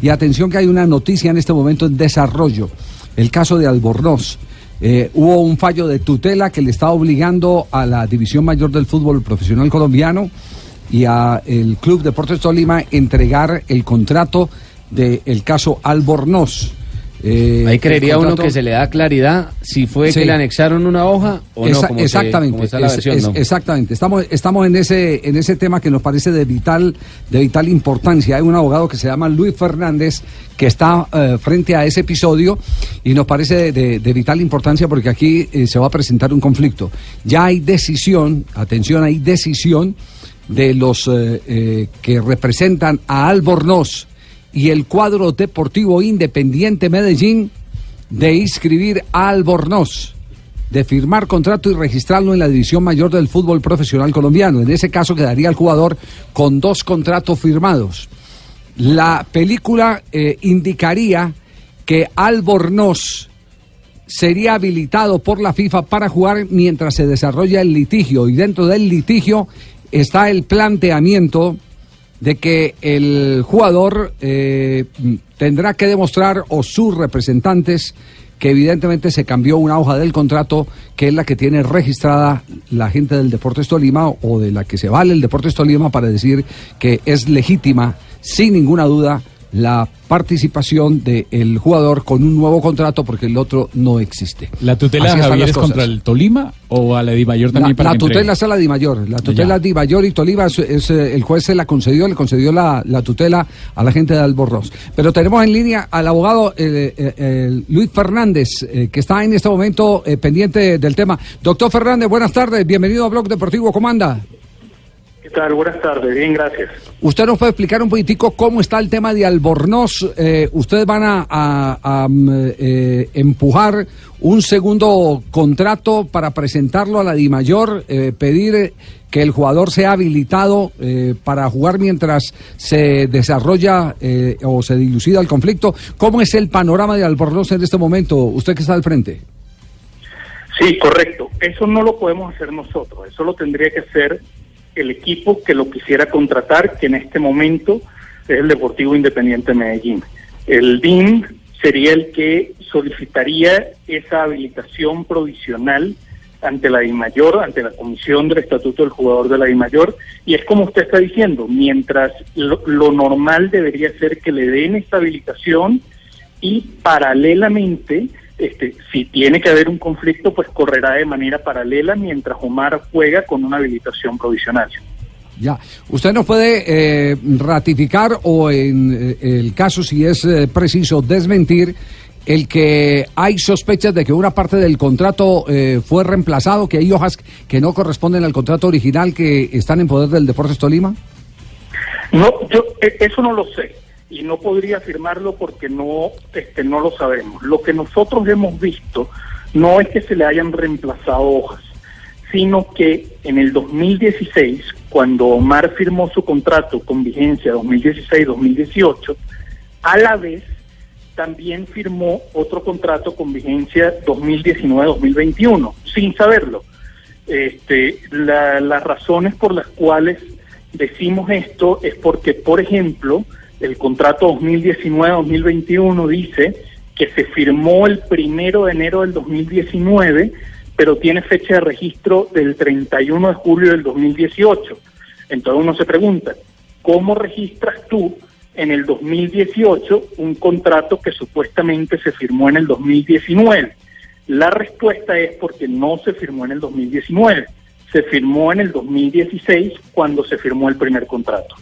Y atención que hay una noticia en este momento en desarrollo, el caso de Albornoz. Eh, hubo un fallo de tutela que le está obligando a la División Mayor del Fútbol Profesional Colombiano y a el Club Deportes Tolima entregar el contrato del caso Albornoz. Eh, Ahí creería uno que se le da claridad si fue que le anexaron una hoja o no. Como exactamente, exactamente. Estamos, estamos en ese, en ese tema que nos parece de vital, de vital importancia. Hay un abogado que se llama Luis Fernández que está eh, frente a ese episodio y nos parece de, vital importancia porque aquí eh, se va a presentar un conflicto. Ya hay decisión, atención, hay decisión de los que representan a Albornoz y el cuadro deportivo Independiente Medellín de inscribir a Albornoz, de firmar contrato y registrarlo en la división mayor del fútbol profesional colombiano. En ese caso quedaría el jugador con dos contratos firmados. La película eh, indicaría que Albornoz sería habilitado por la FIFA para jugar mientras se desarrolla el litigio y dentro del litigio está el planteamiento de que el jugador eh, tendrá que demostrar o sus representantes que evidentemente se cambió una hoja del contrato que es la que tiene registrada la gente del Deportes Tolima o de la que se vale el Deportes Tolima para decir que es legítima sin ninguna duda la participación del jugador con un nuevo contrato porque el otro no existe. ¿La tutela Javier es contra el Tolima o a la Dimayor también la, La tutela es a la Dimayor. La tutela Dimayor y Tolima es, eh, el juez se la concedió, le concedió la, tutela a la gente de Albornoz. Pero tenemos en línea al abogado eh, eh, Luis Fernández, que está en este momento pendiente del tema. Doctor Fernández, buenas tardes, bienvenido a Blog Deportivo, ¿cómo anda? ¿Qué tal? Buenas tardes, bien, gracias. ¿Usted nos puede explicar un poquitico cómo está el tema de Albornoz? Eh, ¿Ustedes van a, mm, eh, empujar un segundo contrato para presentarlo a la DIMAYOR, eh, pedir que el jugador sea habilitado para jugar mientras se desarrolla o se dilucida el conflicto? ¿Cómo es el panorama de Albornoz en este momento? Usted que está al frente. Sí, correcto. Eso no lo podemos hacer nosotros. Eso lo tendría que hacer el equipo que lo quisiera contratar, que en este momento es el Deportivo Independiente Medellín. El DIN sería el que solicitaría esa habilitación provisional ante la DIMAYOR, ante la Comisión del Estatuto del Jugador de la DIMAYOR, y es como usted está diciendo, mientras lo, lo normal debería ser que le den esta habilitación y paralelamente este, si tiene que haber un conflicto, pues correrá de manera paralela mientras Omar juega con una habilitación provisional. Ya, ¿usted nos puede eh, ratificar o en eh, el caso, si es eh, preciso, desmentir el que hay sospechas de que una parte del contrato fue reemplazado, que hay hojas que no corresponden al contrato original que están en poder del Deportes Tolima? No, yo eso no lo sé y no podría afirmarlo porque no, este, no lo sabemos. Lo que nosotros hemos visto no es que se le hayan reemplazado hojas, sino que en el 2016, cuando Omar firmó su contrato con vigencia 2016-2018, a la vez también firmó otro contrato con vigencia 2019-2021, sin saberlo. Este, las razones por las cuales decimos esto es porque, por ejemplo, el contrato 2019-2021 dice que se firmó el primero de enero del 2019, pero tiene fecha de registro del 31 de julio del 2018. Entonces uno se pregunta, ¿cómo registras tú en el 2018 un contrato que supuestamente se firmó en el 2019? La respuesta es porque no se firmó en el 2019, se firmó en el 2016 cuando se firmó el primer contrato.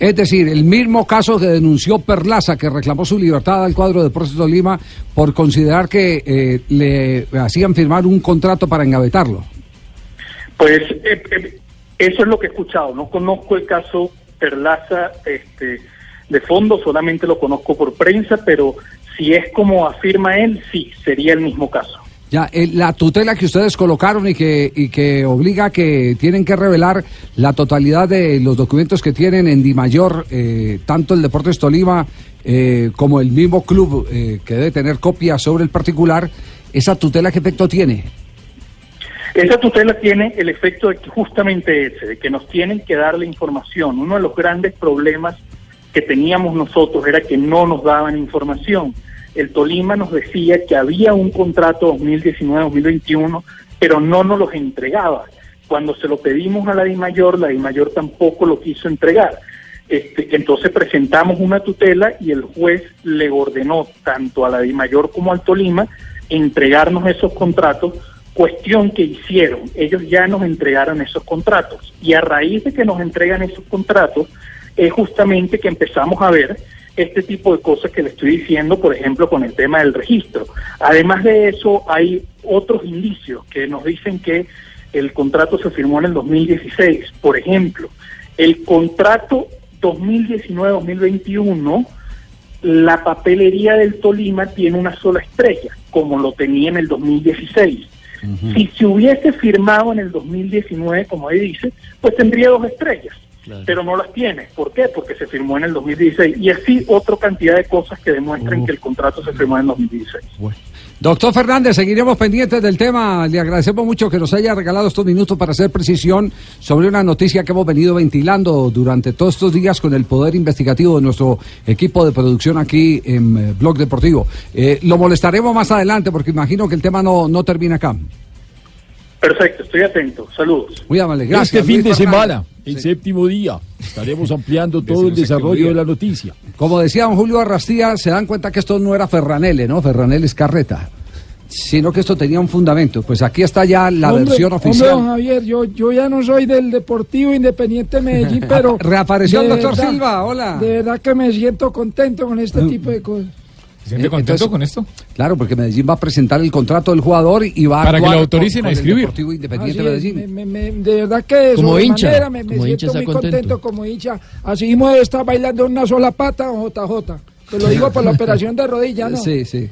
Es decir, el mismo caso que denunció Perlaza, que reclamó su libertad al cuadro de Proceso Lima por considerar que eh, le hacían firmar un contrato para engavetarlo. Pues eh, eh, eso es lo que he escuchado. No conozco el caso Perlaza este, de fondo, solamente lo conozco por prensa, pero si es como afirma él, sí, sería el mismo caso. Ya, eh, la tutela que ustedes colocaron y que, y que obliga a que tienen que revelar la totalidad de los documentos que tienen en Dimayor, eh, tanto el Deportes Tolima eh, como el mismo club que debe tener copias sobre el particular, ¿esa tutela qué efecto tiene? Esa tutela tiene el efecto de justamente ese, de que nos tienen que dar la información. Uno de los grandes problemas que teníamos nosotros era que no nos daban información. El Tolima nos decía que había un contrato 2019-2021, pero no nos los entregaba. Cuando se lo pedimos a la DIMAYOR, la DIMAYOR tampoco lo quiso entregar. Este, entonces presentamos una tutela y el juez le ordenó tanto a la DIMAYOR como al Tolima entregarnos esos contratos, cuestión que hicieron. Ellos ya nos entregaron esos contratos y a raíz de que nos entregan esos contratos es justamente que empezamos a ver este tipo de cosas que le estoy diciendo, por ejemplo, con el tema del registro. Además de eso, hay otros indicios que nos dicen que el contrato se firmó en el 2016. Por ejemplo, el contrato 2019-2021, la papelería del Tolima tiene una sola estrella, como lo tenía en el 2016. Si se hubiese firmado en el 2019, como él dice, pues tendría dos estrellas pero no las tiene. ¿Por qué? Porque se firmó en el 2016. Y así otra cantidad de cosas que demuestran que el contrato se firmó en el 2016. Doctor Fernández, seguiremos pendientes del tema. Le agradecemos mucho que nos haya regalado estos minutos para hacer precisión sobre una noticia que hemos venido ventilando durante todos estos días con el poder investigativo de nuestro equipo de producción aquí en eh, Blog Deportivo. Eh, lo molestaremos más adelante porque imagino que el tema no, no termina acá. Perfecto, estoy atento. Saludos. Muy amable, gracias. Este fin de semana, el séptimo día, estaremos ampliando todo el desarrollo de la noticia. Como decía don Julio Arrastía, se dan cuenta que esto no era Ferranele, ¿no? Ferranele es carreta. Sino que esto tenía un fundamento. Pues aquí está ya la versión oficial. Hombre, Javier, yo, yo ya no soy del Deportivo Independiente Medellín, pero. Reapareció el doctor Silva, hola. De verdad que me siento contento con este tipo de cosas. ¿Se siente contento con esto? Claro, porque Medellín va a presentar el contrato del jugador y va a Para que lo autoricen a escribir. Independiente Medellín. de verdad que como hincha, me, siento muy contento. como hincha. Así mismo está bailando una sola pata JJ. Te lo digo por la operación de rodilla, ¿no? Sí, sí.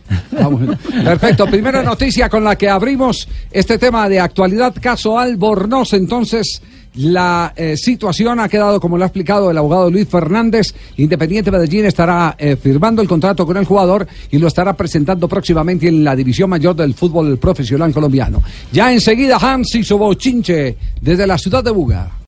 Perfecto. Primera noticia con la que abrimos este tema de actualidad, caso Albornoz. Entonces, la eh, situación ha quedado, como lo ha explicado el abogado Luis Fernández, Independiente Medellín estará eh, firmando el contrato con el jugador y lo estará presentando próximamente en la división mayor del fútbol profesional colombiano. Ya enseguida Hans y su bochinche desde la ciudad de Buga.